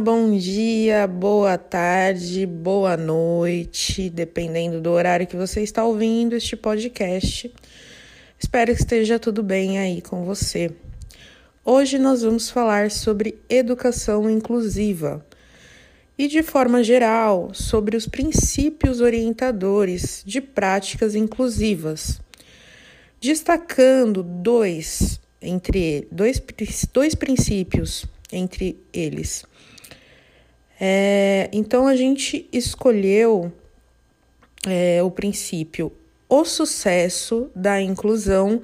Bom dia, boa tarde, boa noite, dependendo do horário que você está ouvindo este podcast. Espero que esteja tudo bem aí com você. Hoje nós vamos falar sobre educação inclusiva e, de forma geral, sobre os princípios orientadores de práticas inclusivas, destacando dois entre dois, dois princípios entre eles. É, então a gente escolheu é, o princípio: o sucesso da inclusão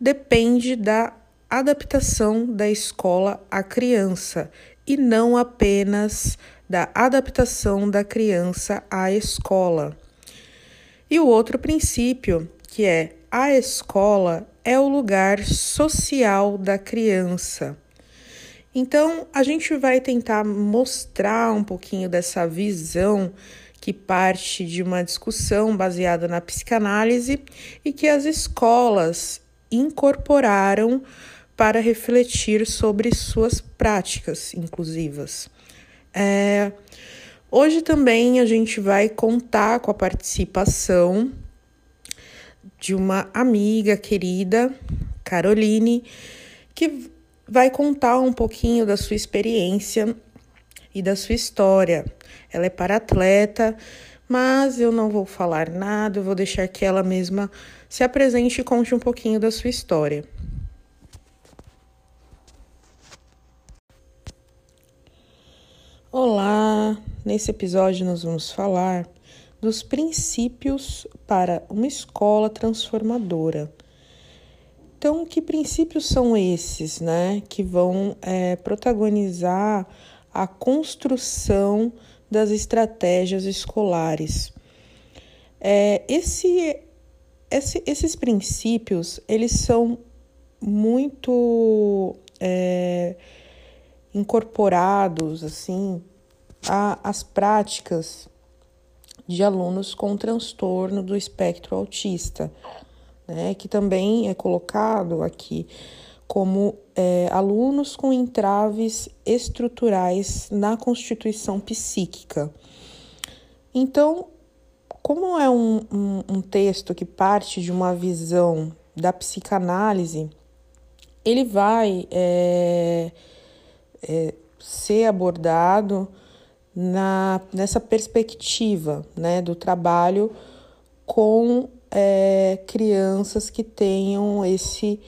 depende da adaptação da escola à criança e não apenas da adaptação da criança à escola. E o outro princípio, que é a escola é o lugar social da criança. Então, a gente vai tentar mostrar um pouquinho dessa visão que parte de uma discussão baseada na psicanálise e que as escolas incorporaram para refletir sobre suas práticas inclusivas. É, hoje também a gente vai contar com a participação de uma amiga querida, Caroline, que vai contar um pouquinho da sua experiência e da sua história. Ela é para-atleta, mas eu não vou falar nada, eu vou deixar que ela mesma se apresente e conte um pouquinho da sua história. Olá! Nesse episódio nós vamos falar dos princípios para uma escola transformadora. Então, que princípios são esses, né, que vão é, protagonizar a construção das estratégias escolares? É, esse, esse, esses princípios, eles são muito é, incorporados, assim, às práticas de alunos com transtorno do espectro autista, né, que também é colocado aqui como é, alunos com entraves estruturais na constituição psíquica. Então, como é um, um, um texto que parte de uma visão da psicanálise, ele vai é, é, ser abordado na, nessa perspectiva né, do trabalho com é, crianças que tenham esse,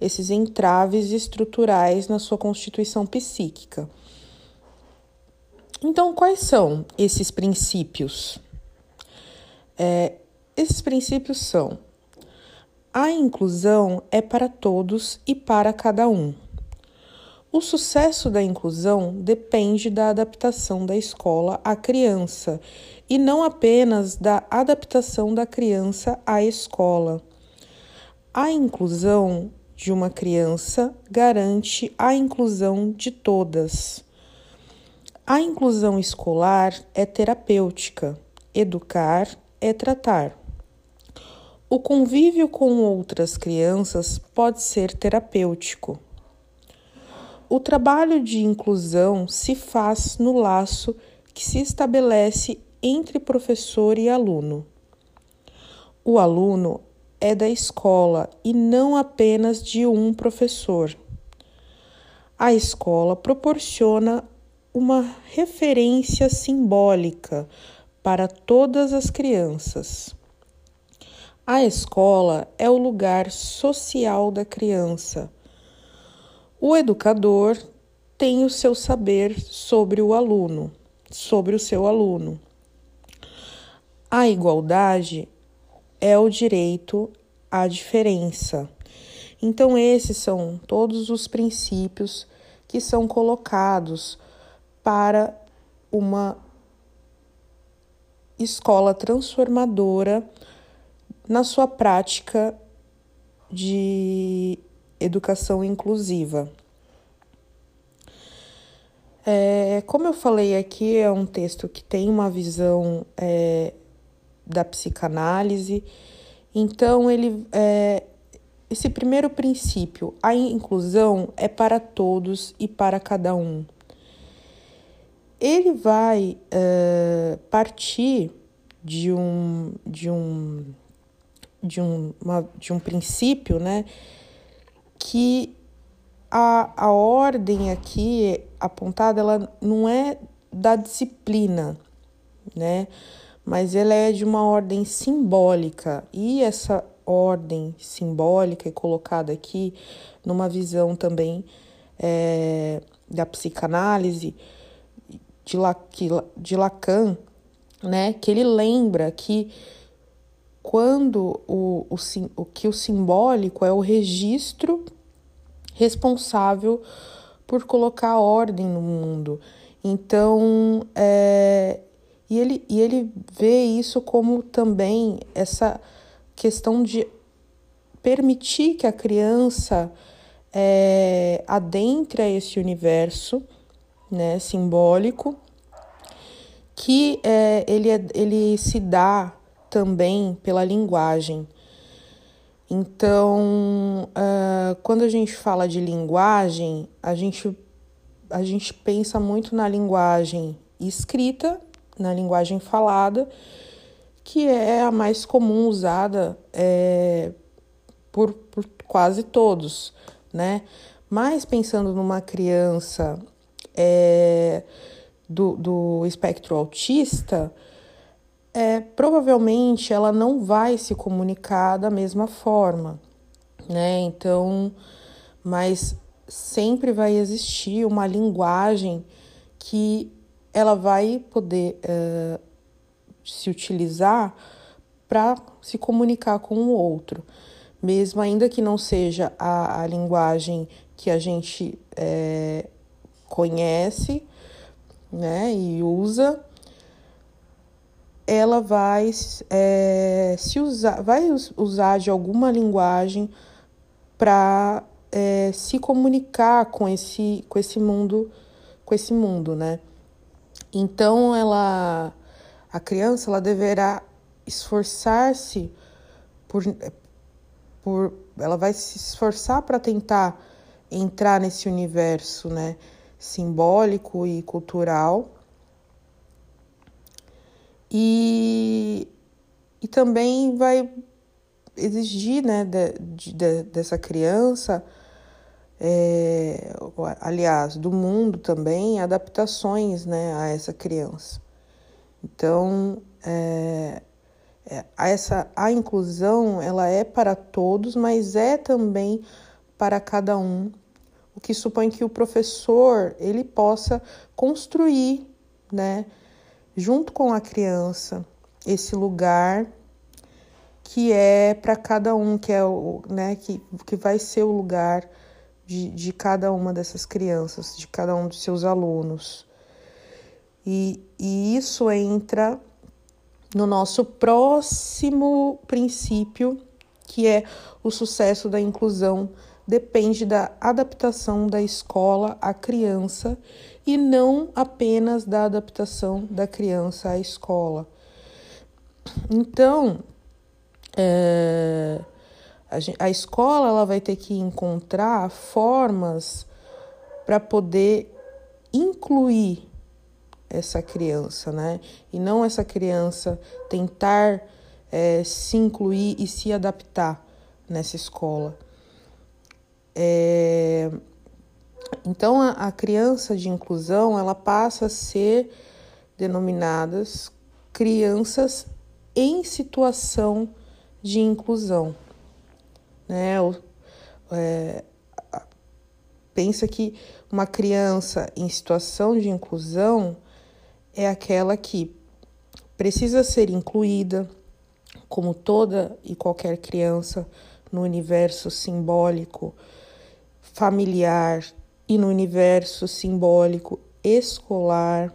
esses entraves estruturais na sua constituição psíquica. Então, quais são esses princípios? É, esses princípios são: a inclusão é para todos e para cada um. O sucesso da inclusão depende da adaptação da escola à criança e não apenas da adaptação da criança à escola. A inclusão de uma criança garante a inclusão de todas. A inclusão escolar é terapêutica, educar é tratar. O convívio com outras crianças pode ser terapêutico. O trabalho de inclusão se faz no laço que se estabelece entre professor e aluno. O aluno é da escola e não apenas de um professor. A escola proporciona uma referência simbólica para todas as crianças. A escola é o lugar social da criança o educador tem o seu saber sobre o aluno, sobre o seu aluno. A igualdade é o direito à diferença. Então, esses são todos os princípios que são colocados para uma escola transformadora na sua prática de educação inclusiva. É, como eu falei aqui, é um texto que tem uma visão é, da psicanálise, então ele é, esse primeiro princípio, a inclusão é para todos e para cada um. ele vai uh, partir de um, de um, de um, uma, de um princípio, né, que a, a ordem aqui apontada, ela não é da disciplina, né, mas ela é de uma ordem simbólica, e essa ordem simbólica é colocada aqui numa visão também é, da psicanálise de, de Lacan, né, que ele lembra que quando o, o, o que o simbólico é o registro responsável por colocar ordem no mundo. Então, é, e, ele, e ele vê isso como também essa questão de permitir que a criança é, adentre a esse universo né, simbólico que é, ele, é, ele se dá também pela linguagem. Então, uh, quando a gente fala de linguagem, a gente, a gente pensa muito na linguagem escrita, na linguagem falada, que é a mais comum usada é, por, por quase todos, né? Mas pensando numa criança é, do, do espectro autista, é, provavelmente ela não vai se comunicar da mesma forma, né? Então, mas sempre vai existir uma linguagem que ela vai poder uh, se utilizar para se comunicar com o outro, mesmo ainda que não seja a, a linguagem que a gente é, conhece, né, e usa, ela vai é, se usar, vai usar de alguma linguagem para é, se comunicar com esse, com esse mundo, com esse mundo, né? Então ela, a criança, ela deverá esforçar-se por, por, ela vai se esforçar para tentar entrar nesse universo, né? simbólico e cultural. E, e também vai exigir né, de, de, dessa criança, é, aliás, do mundo também, adaptações né, a essa criança. Então, é, é, essa, a inclusão ela é para todos, mas é também para cada um o que supõe que o professor ele possa construir, né, junto com a criança, esse lugar que é para cada um, que é o, né, que, que vai ser o lugar de, de cada uma dessas crianças, de cada um dos seus alunos. E, e isso entra no nosso próximo princípio, que é o sucesso da inclusão depende da adaptação da escola à criança e não apenas da adaptação da criança à escola. Então, é, a, a escola ela vai ter que encontrar formas para poder incluir essa criança, né? E não essa criança tentar é, se incluir e se adaptar nessa escola. É, então, a, a criança de inclusão ela passa a ser denominadas crianças em situação de inclusão. Né? É, pensa que uma criança em situação de inclusão é aquela que precisa ser incluída, como toda e qualquer criança, no universo simbólico familiar e no universo simbólico escolar,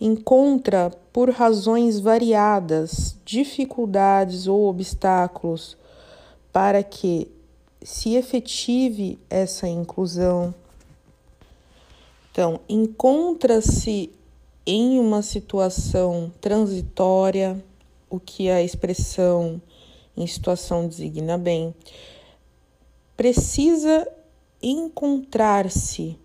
encontra, por razões variadas, dificuldades ou obstáculos para que se efetive essa inclusão. Então, encontra-se em uma situação transitória, o que a expressão em situação designa bem, precisa encontrar-se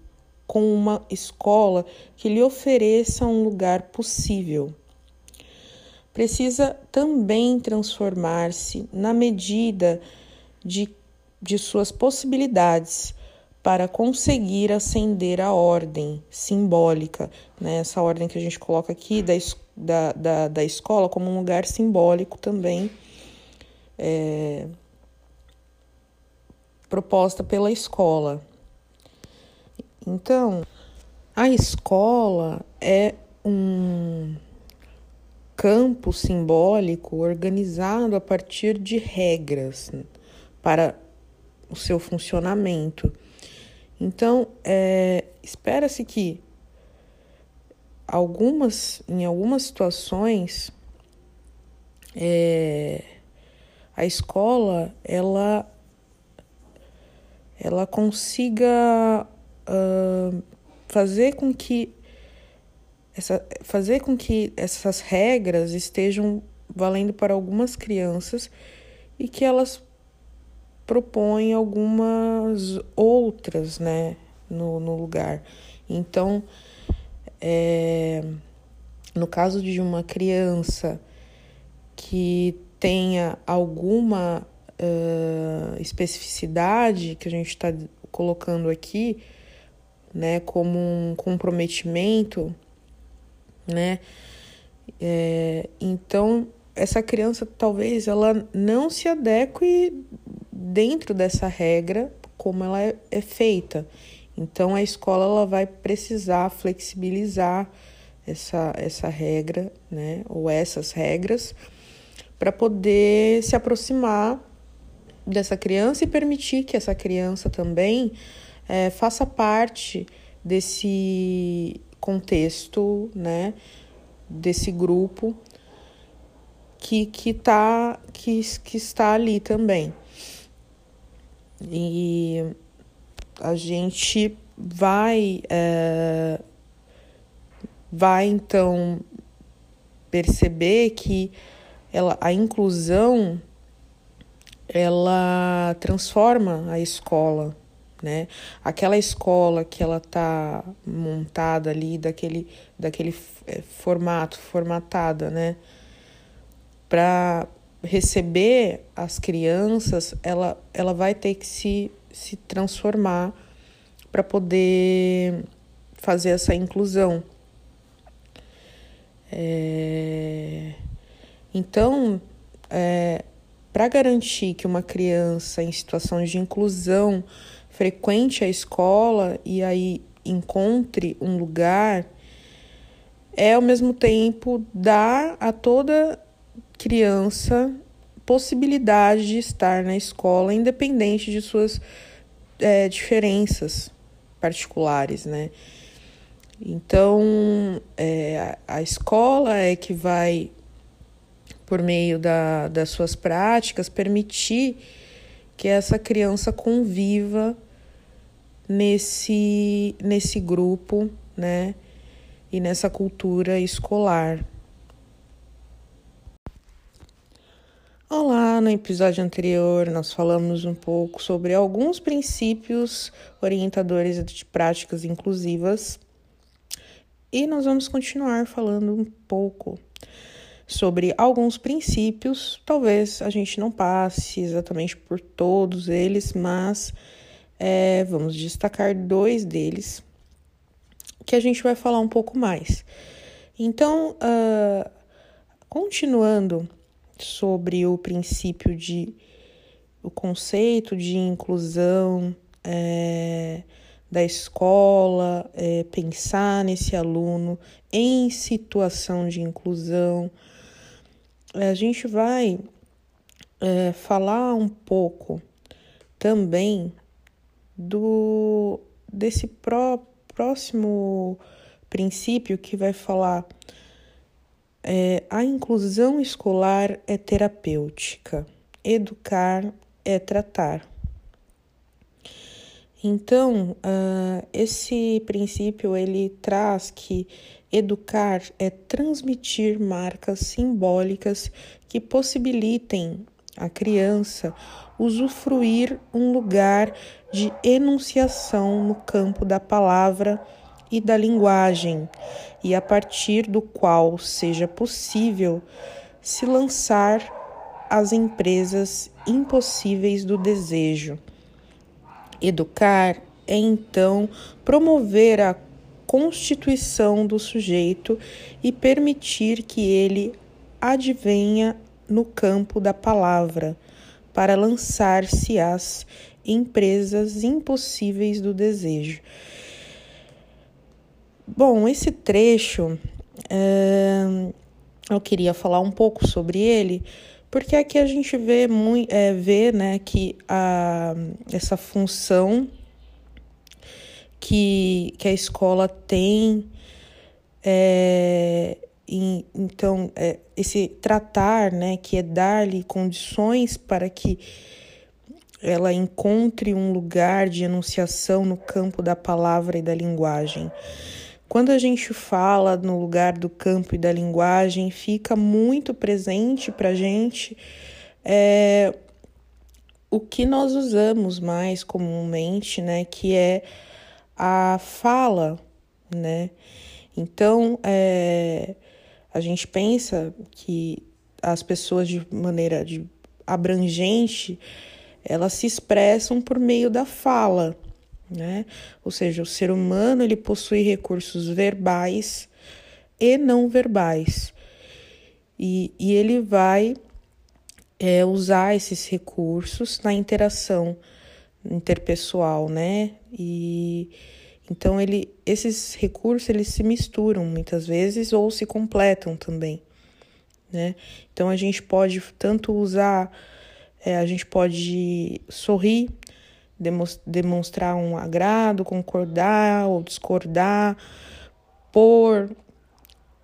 com uma escola que lhe ofereça um lugar possível. Precisa também transformar-se na medida de, de suas possibilidades para conseguir ascender a ordem simbólica, né? essa ordem que a gente coloca aqui da, da, da, da escola como um lugar simbólico também. É, proposta pela escola. Então, a escola é um campo simbólico organizado a partir de regras para o seu funcionamento. Então, é, espera-se que algumas, em algumas situações, é, a escola ela, ela consiga uh, fazer com que essa, fazer com que essas regras estejam valendo para algumas crianças e que elas propõem algumas outras, né, no, no lugar. Então, é, no caso de uma criança que tenha alguma uh, especificidade que a gente está colocando aqui, né, como um comprometimento, né? É, então essa criança talvez ela não se adeque dentro dessa regra como ela é, é feita. Então a escola ela vai precisar flexibilizar essa, essa regra, né, ou essas regras, para poder se aproximar dessa criança e permitir que essa criança também é, faça parte desse contexto, né, desse grupo que, que, tá, que, que está ali também. E a gente vai, é, vai então perceber que ela, a inclusão ela transforma a escola, né? Aquela escola que ela tá montada ali daquele, daquele é, formato, formatada, né? Para receber as crianças, ela, ela vai ter que se, se transformar para poder fazer essa inclusão. É... Então, é, para garantir que uma criança em situação de inclusão frequente a escola e aí encontre um lugar, é ao mesmo tempo dar a toda criança possibilidade de estar na escola, independente de suas é, diferenças particulares, né? Então, é, a escola é que vai, por meio da, das suas práticas, permitir que essa criança conviva nesse, nesse grupo, né? E nessa cultura escolar. Olá, no episódio anterior nós falamos um pouco sobre alguns princípios orientadores de práticas inclusivas e nós vamos continuar falando um pouco sobre alguns princípios. Talvez a gente não passe exatamente por todos eles, mas é, vamos destacar dois deles que a gente vai falar um pouco mais. Então, uh, continuando sobre o princípio de o conceito de inclusão é, da escola, é, pensar nesse aluno em situação de inclusão. A gente vai é, falar um pouco também do desse pró, próximo princípio que vai falar é, a inclusão escolar é terapêutica, educar é tratar. Então, uh, esse princípio ele traz que educar é transmitir marcas simbólicas que possibilitem à criança usufruir um lugar de enunciação no campo da palavra e da linguagem, e a partir do qual seja possível se lançar às empresas impossíveis do desejo. Educar é então promover a constituição do sujeito e permitir que ele advenha no campo da palavra para lançar-se às empresas impossíveis do desejo. Bom, esse trecho é, eu queria falar um pouco sobre ele, porque aqui a gente vê, é, vê né, que a, essa função que, que a escola tem, é, em, então, é, esse tratar, né, que é dar-lhe condições para que ela encontre um lugar de enunciação no campo da palavra e da linguagem. Quando a gente fala no lugar do campo e da linguagem, fica muito presente para a gente é, o que nós usamos mais comumente, né? Que é a fala, né? Então, é, a gente pensa que as pessoas de maneira de abrangente, elas se expressam por meio da fala, né? Ou seja, o ser humano ele possui recursos verbais e não verbais. E, e ele vai é, usar esses recursos na interação interpessoal, né? E então ele, esses recursos eles se misturam muitas vezes ou se completam também, né? Então a gente pode tanto usar, é, a gente pode sorrir demonstrar um agrado, concordar ou discordar, por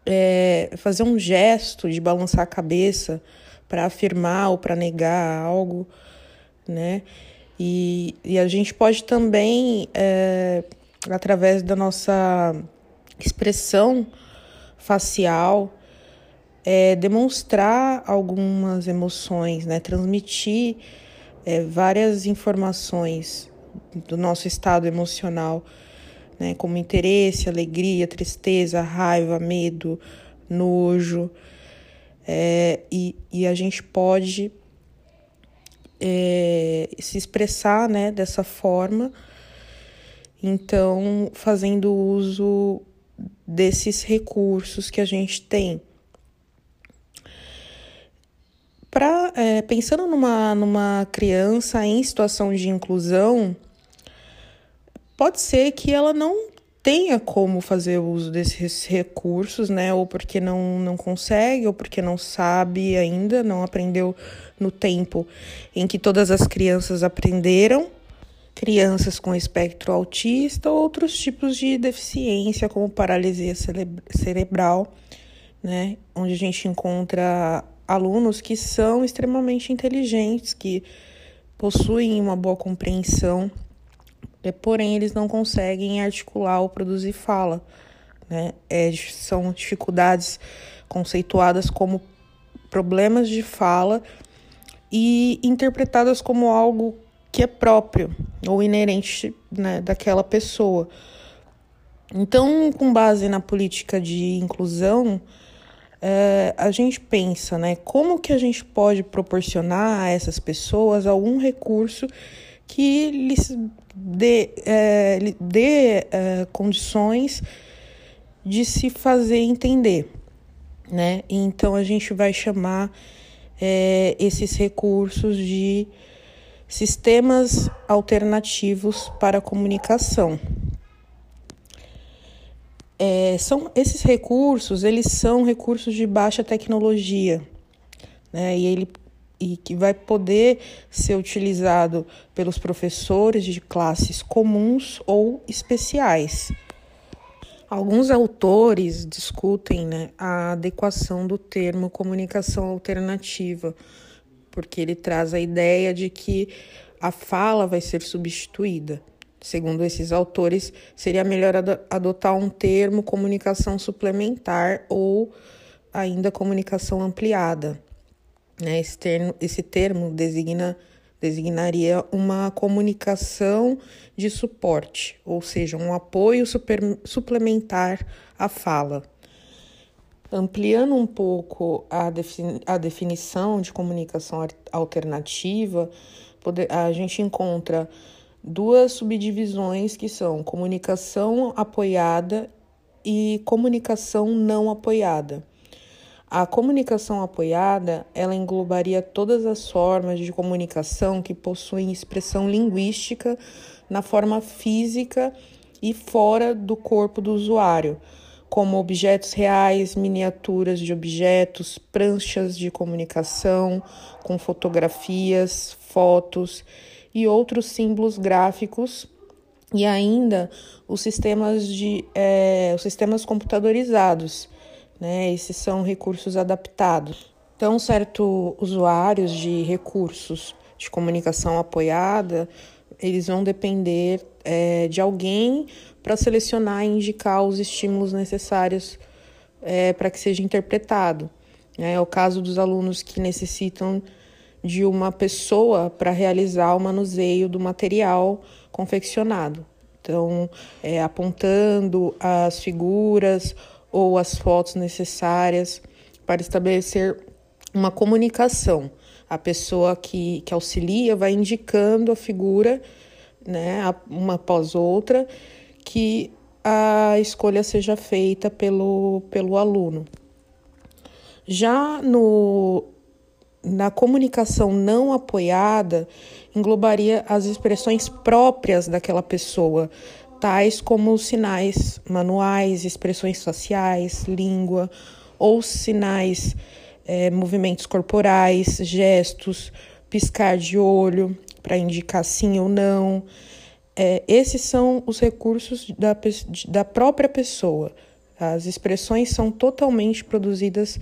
é, fazer um gesto de balançar a cabeça para afirmar ou para negar algo, né? E, e a gente pode também, é, através da nossa expressão facial, é, demonstrar algumas emoções, né? Transmitir é, várias informações do nosso estado emocional, né, como interesse, alegria, tristeza, raiva, medo, nojo, é, e, e a gente pode é, se expressar né, dessa forma, então fazendo uso desses recursos que a gente tem. Pra, é, pensando numa, numa criança em situação de inclusão, pode ser que ela não tenha como fazer uso desses recursos, né? Ou porque não, não consegue, ou porque não sabe ainda, não aprendeu no tempo em que todas as crianças aprenderam. Crianças com espectro autista, outros tipos de deficiência, como paralisia cerebral, né? Onde a gente encontra alunos que são extremamente inteligentes, que possuem uma boa compreensão, é, porém eles não conseguem articular ou produzir fala. Né? É, são dificuldades conceituadas como problemas de fala e interpretadas como algo que é próprio ou inerente né, daquela pessoa. Então, com base na política de inclusão, é, a gente pensa, né, como que a gente pode proporcionar a essas pessoas algum recurso que lhes dê, é, dê é, condições de se fazer entender, né? Então a gente vai chamar é, esses recursos de sistemas alternativos para comunicação. É, são esses recursos, eles são recursos de baixa tecnologia, né? E ele e que vai poder ser utilizado pelos professores de classes comuns ou especiais. Alguns autores discutem né, a adequação do termo comunicação alternativa, porque ele traz a ideia de que a fala vai ser substituída. Segundo esses autores, seria melhor adotar um termo comunicação suplementar ou ainda comunicação ampliada. Né? Esse, termo, esse termo designa designaria uma comunicação de suporte, ou seja, um apoio super, suplementar à fala. Ampliando um pouco a, defini a definição de comunicação alternativa, a gente encontra duas subdivisões que são comunicação apoiada e comunicação não apoiada. A comunicação apoiada, ela englobaria todas as formas de comunicação que possuem expressão linguística na forma física e fora do corpo do usuário, como objetos reais, miniaturas de objetos, pranchas de comunicação com fotografias, fotos e outros símbolos gráficos e ainda os sistemas de é, os sistemas computadorizados né? Esses são recursos adaptados. Então, certos usuários de recursos de comunicação apoiada, eles vão depender é, de alguém para selecionar e indicar os estímulos necessários é, para que seja interpretado. Né? É o caso dos alunos que necessitam de uma pessoa para realizar o manuseio do material confeccionado. Então, é, apontando as figuras ou as fotos necessárias para estabelecer uma comunicação. A pessoa que, que auxilia vai indicando a figura, né, uma após outra, que a escolha seja feita pelo, pelo aluno. Já no, na comunicação não apoiada, englobaria as expressões próprias daquela pessoa, tais como sinais manuais, expressões faciais, língua, ou sinais, é, movimentos corporais, gestos, piscar de olho para indicar sim ou não. É, esses são os recursos da, da própria pessoa. As expressões são totalmente produzidas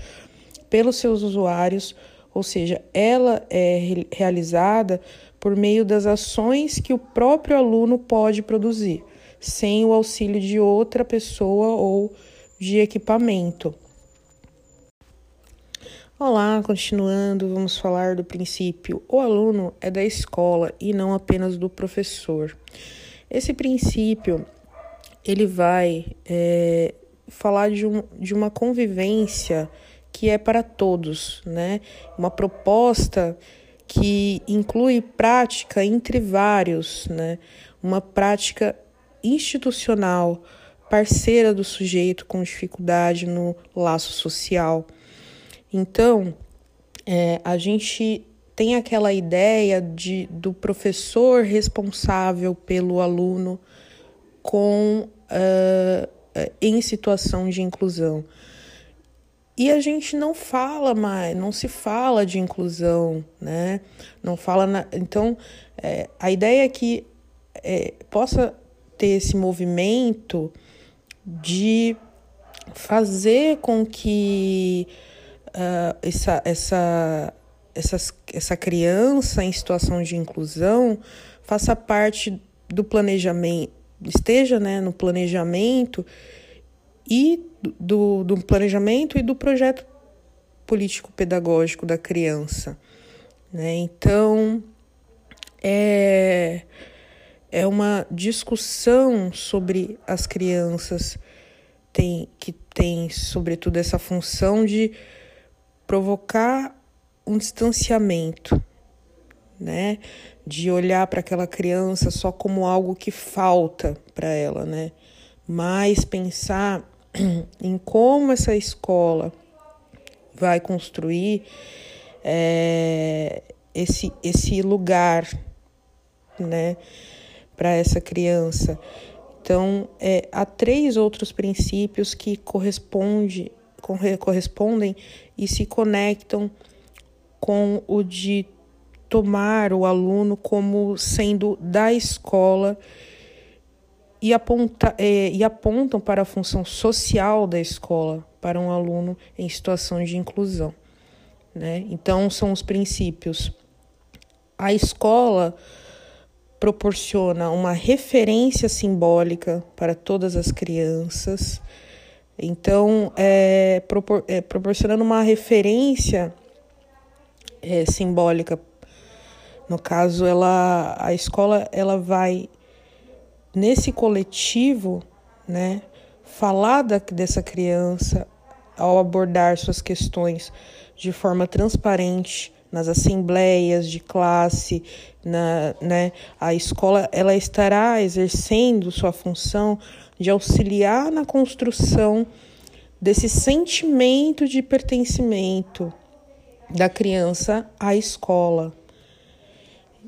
pelos seus usuários, ou seja, ela é realizada por meio das ações que o próprio aluno pode produzir sem o auxílio de outra pessoa ou de equipamento. Olá, continuando, vamos falar do princípio: o aluno é da escola e não apenas do professor. Esse princípio ele vai é, falar de, um, de uma convivência que é para todos, né? Uma proposta que inclui prática entre vários, né? Uma prática institucional, parceira do sujeito com dificuldade no laço social. Então, é, a gente tem aquela ideia de, do professor responsável pelo aluno com uh, em situação de inclusão. E a gente não fala mais, não se fala de inclusão, né? Não fala na, então é, a ideia é que é, possa ter esse movimento de fazer com que uh, essa, essa, essa, essa criança em situação de inclusão faça parte do planejamento, esteja né, no planejamento e do, do planejamento e do projeto político-pedagógico da criança. Né? Então, é é uma discussão sobre as crianças tem, que tem, sobretudo, essa função de provocar um distanciamento, né? De olhar para aquela criança só como algo que falta para ela, né? Mas pensar em como essa escola vai construir é, esse, esse lugar, né? Para essa criança. Então, é, há três outros princípios que corresponde, correspondem e se conectam com o de tomar o aluno como sendo da escola e, aponta, é, e apontam para a função social da escola para um aluno em situação de inclusão. Né? Então, são os princípios. A escola proporciona uma referência simbólica para todas as crianças. Então, é, propor, é proporcionando uma referência é, simbólica No caso, ela, a escola ela vai nesse coletivo, né, falar da, dessa criança ao abordar suas questões de forma transparente nas assembleias de classe, na, né, a escola ela estará exercendo sua função de auxiliar na construção desse sentimento de pertencimento da criança à escola.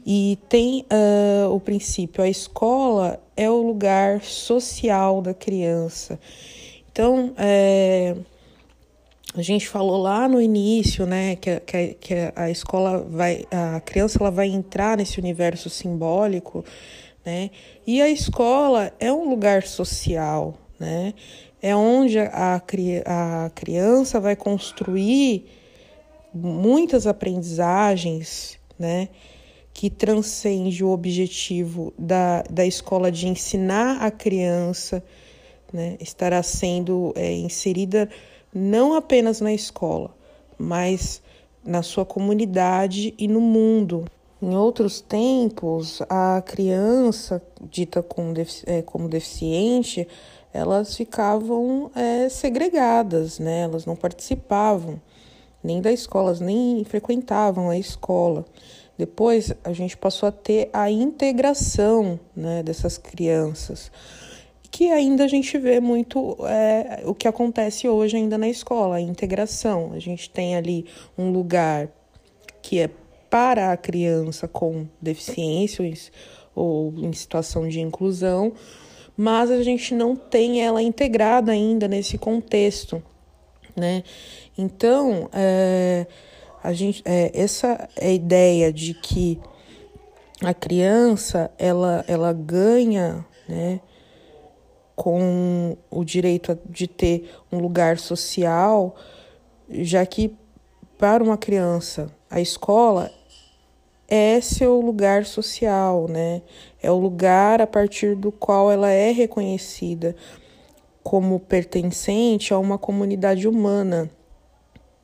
E tem uh, o princípio: a escola é o lugar social da criança. Então, é, a gente falou lá no início, né, que, que, que a escola vai, a criança ela vai entrar nesse universo simbólico, né, e a escola é um lugar social, né, é onde a, a criança vai construir muitas aprendizagens, né, que transcende o objetivo da, da escola de ensinar a criança, né, estará sendo é, inserida não apenas na escola, mas na sua comunidade e no mundo. Em outros tempos, a criança dita com, é, como deficiente, elas ficavam é, segregadas, né? Elas não participavam nem da escola, nem frequentavam a escola. Depois a gente passou a ter a integração né, dessas crianças, que ainda a gente vê muito é, o que acontece hoje ainda na escola, a integração. A gente tem ali um lugar que é para a criança com deficiências ou em situação de inclusão, mas a gente não tem ela integrada ainda nesse contexto, né? Então, é, a gente, é, essa é a ideia de que a criança ela, ela ganha né, com o direito de ter um lugar social, já que para uma criança a escola é seu lugar social, né? É o lugar a partir do qual ela é reconhecida como pertencente a uma comunidade humana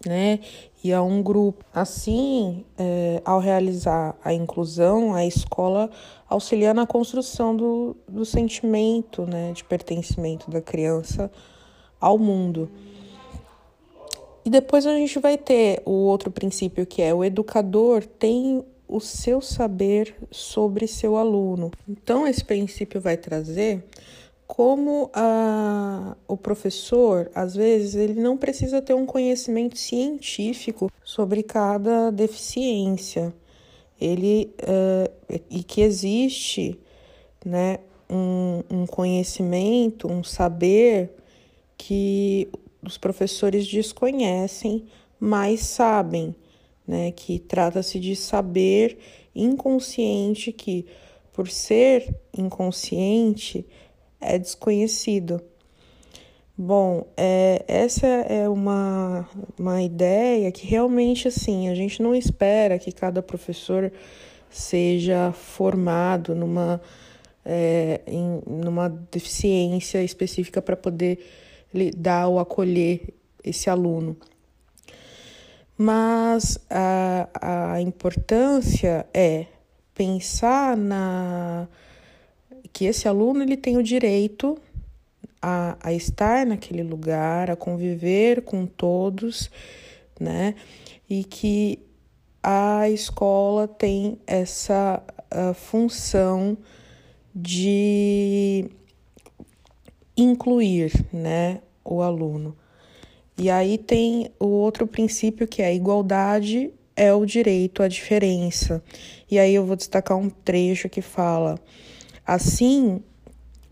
né? E a um grupo. Assim, é, ao realizar a inclusão, a escola auxilia na construção do, do sentimento né, de pertencimento da criança ao mundo. E depois a gente vai ter o outro princípio que é o educador tem o seu saber sobre seu aluno. Então, esse princípio vai trazer como a, o professor, às vezes, ele não precisa ter um conhecimento científico sobre cada deficiência. Ele uh, e que existe né, um, um conhecimento, um saber que os professores desconhecem, mas sabem, né, que trata-se de saber inconsciente que, por ser inconsciente, é desconhecido. Bom, é, essa é uma, uma ideia que realmente assim a gente não espera que cada professor seja formado numa, é, em, numa deficiência específica para poder lidar ou acolher esse aluno. Mas a, a importância é pensar na que esse aluno ele tem o direito a, a estar naquele lugar, a conviver com todos, né? E que a escola tem essa função de incluir, né, o aluno. E aí tem o outro princípio que é a igualdade é o direito à diferença. E aí eu vou destacar um trecho que fala: Assim,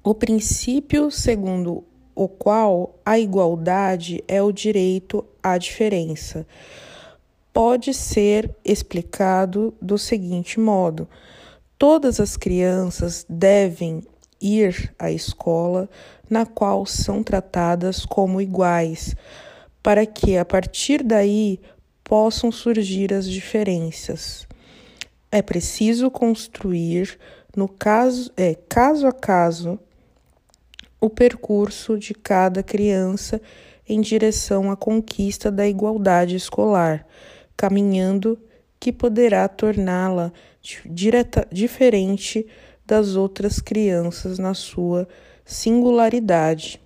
o princípio segundo o qual a igualdade é o direito à diferença pode ser explicado do seguinte modo: todas as crianças devem ir à escola na qual são tratadas como iguais, para que a partir daí possam surgir as diferenças. É preciso construir no caso, é, caso a caso, o percurso de cada criança em direção à conquista da igualdade escolar, caminhando que poderá torná-la direta, diferente das outras crianças na sua singularidade.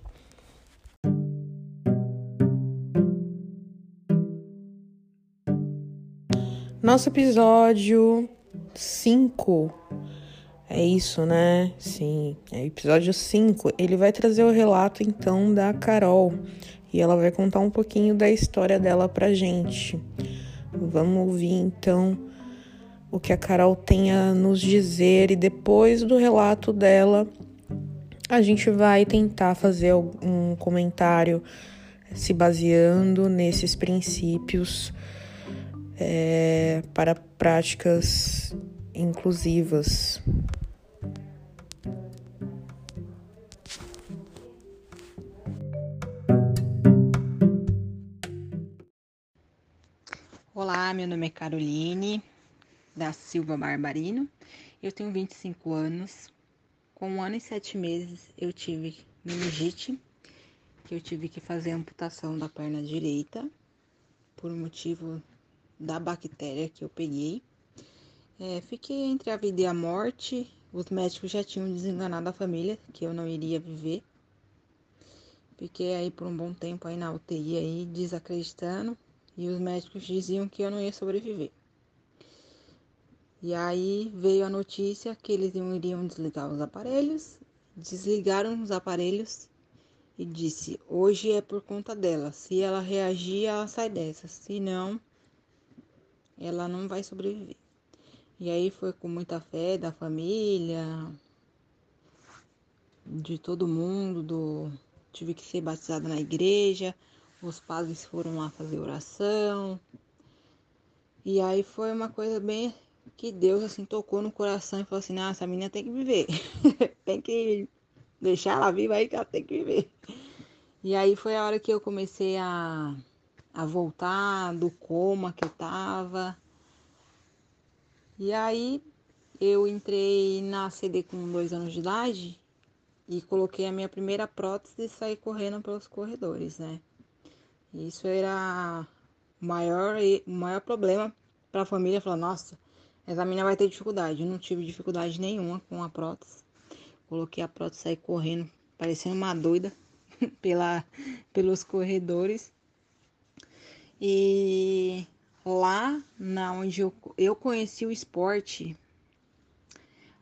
Nosso episódio 5 é isso, né? Sim, é episódio 5. Ele vai trazer o relato então da Carol e ela vai contar um pouquinho da história dela pra gente. Vamos ouvir então o que a Carol tem a nos dizer e depois do relato dela, a gente vai tentar fazer um comentário se baseando nesses princípios é, para práticas inclusivas. Olá, meu nome é Caroline da Silva Barbarino. Eu tenho 25 anos. Com um ano e sete meses eu tive meningite, que eu tive que fazer amputação da perna direita por motivo da bactéria que eu peguei. É, fiquei entre a vida e a morte. Os médicos já tinham desenganado a família que eu não iria viver. Fiquei aí por um bom tempo aí na UTI aí desacreditando e os médicos diziam que eu não ia sobreviver. E aí veio a notícia que eles iriam desligar os aparelhos, desligaram os aparelhos e disse: hoje é por conta dela. Se ela reagir, ela sai dessa. Se não, ela não vai sobreviver. E aí foi com muita fé da família, de todo mundo, do tive que ser batizada na igreja, os padres foram lá fazer oração. E aí foi uma coisa bem que Deus assim tocou no coração e falou assim: "Ah, essa menina tem que viver. tem que deixar ela viva aí que ela tem que viver". E aí foi a hora que eu comecei a a voltar do coma que eu tava. E aí eu entrei na CD com dois anos de idade e coloquei a minha primeira prótese e saí correndo pelos corredores, né? Isso era o maior, maior problema para a família. Falar, nossa, essa menina vai ter dificuldade. Eu não tive dificuldade nenhuma com a prótese. Coloquei a prótese e saí correndo, parecendo uma doida pela, pelos corredores. E lá na onde eu, eu conheci o esporte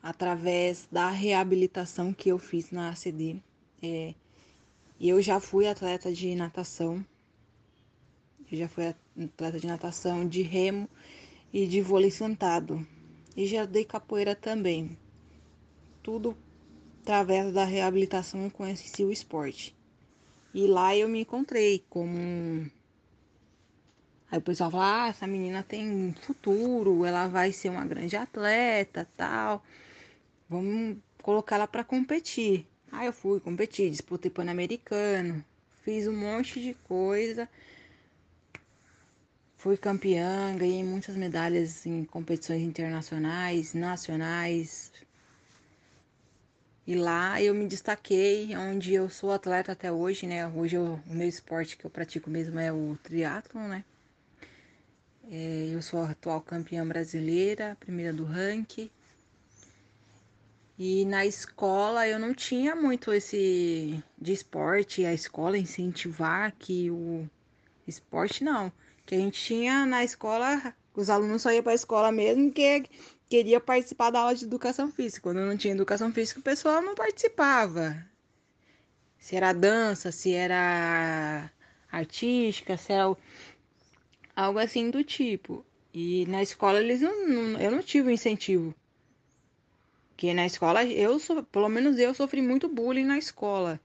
através da reabilitação que eu fiz na ACD. É, eu já fui atleta de natação eu já fui atleta de natação, de remo e de vôlei sentado. E já dei capoeira também. Tudo através da reabilitação eu conheci o esporte. E lá eu me encontrei como Aí o pessoal fala, ah, essa menina tem futuro, ela vai ser uma grande atleta, tal. Vamos colocar ela para competir. Aí eu fui competir, disputei pan-americano, fiz um monte de coisa Fui campeã, ganhei muitas medalhas em competições internacionais, nacionais. E lá eu me destaquei, onde eu sou atleta até hoje, né? Hoje eu, o meu esporte que eu pratico mesmo é o triatlon, né? É, eu sou a atual campeã brasileira, primeira do ranking. E na escola eu não tinha muito esse de esporte, a escola incentivar que o esporte não que a gente tinha na escola, os alunos só iam para a escola mesmo que queria participar da aula de educação física. Quando não tinha educação física, o pessoal não participava. Se era dança, se era artística, se era algo assim do tipo. E na escola eles não, não eu não tive incentivo. Porque na escola eu, pelo menos eu sofri muito bullying na escola.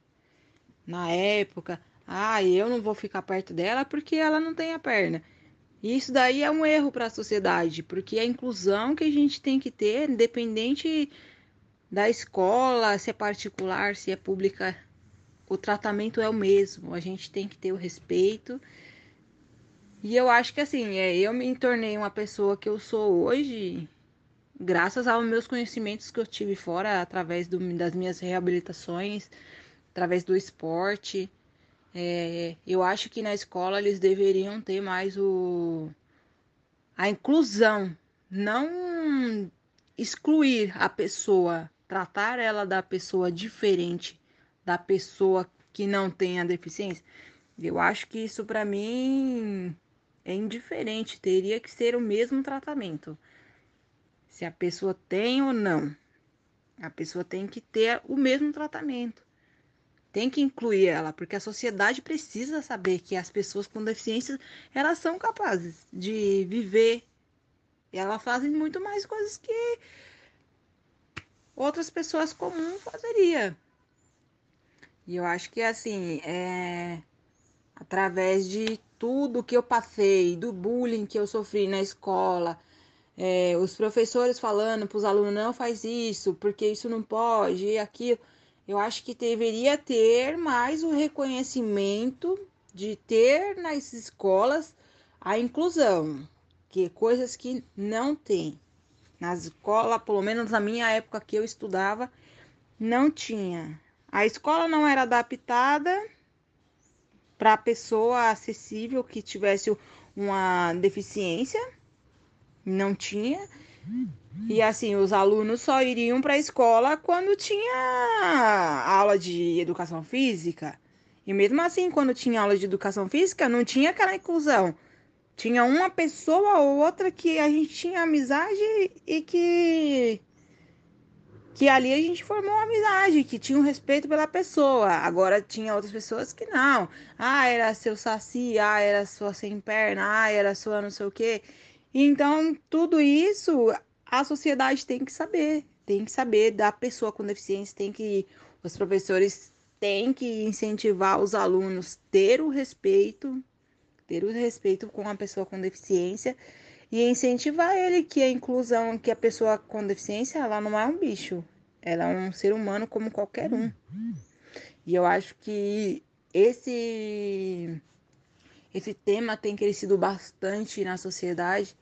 Na época, ah, eu não vou ficar perto dela porque ela não tem a perna. Isso daí é um erro para a sociedade, porque a inclusão que a gente tem que ter, independente da escola, se é particular, se é pública, o tratamento é o mesmo. A gente tem que ter o respeito. E eu acho que assim, é, eu me tornei uma pessoa que eu sou hoje, graças aos meus conhecimentos que eu tive fora, através do, das minhas reabilitações, através do esporte. É, eu acho que na escola eles deveriam ter mais o a inclusão, não excluir a pessoa, tratar ela da pessoa diferente da pessoa que não tem a deficiência. Eu acho que isso para mim é indiferente, teria que ser o mesmo tratamento. Se a pessoa tem ou não, a pessoa tem que ter o mesmo tratamento. Tem que incluir ela, porque a sociedade precisa saber que as pessoas com deficiência, elas são capazes de viver. E elas fazem muito mais coisas que outras pessoas comuns fazeriam. E eu acho que assim, é através de tudo que eu passei, do bullying que eu sofri na escola, é, os professores falando para os alunos não faz isso, porque isso não pode, e aquilo. Eu acho que deveria ter mais o reconhecimento de ter nas escolas a inclusão, que coisas que não tem. Na escola, pelo menos na minha época que eu estudava, não tinha. A escola não era adaptada para a pessoa acessível que tivesse uma deficiência, não tinha. E assim, os alunos só iriam para a escola quando tinha aula de educação física. E mesmo assim, quando tinha aula de educação física, não tinha aquela inclusão. Tinha uma pessoa ou outra que a gente tinha amizade e que que ali a gente formou uma amizade, que tinha um respeito pela pessoa. Agora tinha outras pessoas que não. Ah, era seu saci, ah, era sua sem perna, ah, era sua não sei o quê. Então, tudo isso a sociedade tem que saber, tem que saber da pessoa com deficiência, tem que os professores têm que incentivar os alunos ter o respeito, ter o respeito com a pessoa com deficiência e incentivar ele que a inclusão, que a pessoa com deficiência, ela não é um bicho, ela é um ser humano como qualquer um. E eu acho que esse esse tema tem crescido bastante na sociedade